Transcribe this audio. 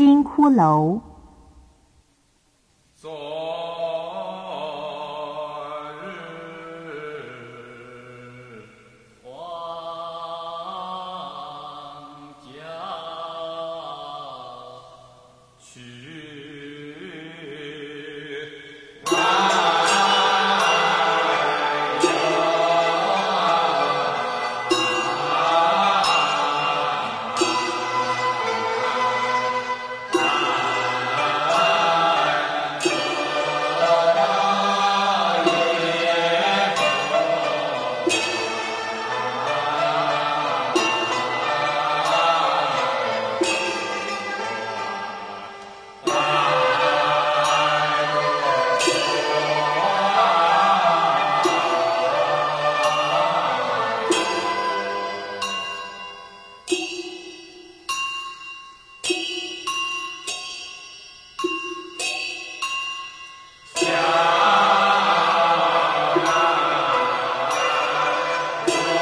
金骷髅。Bye.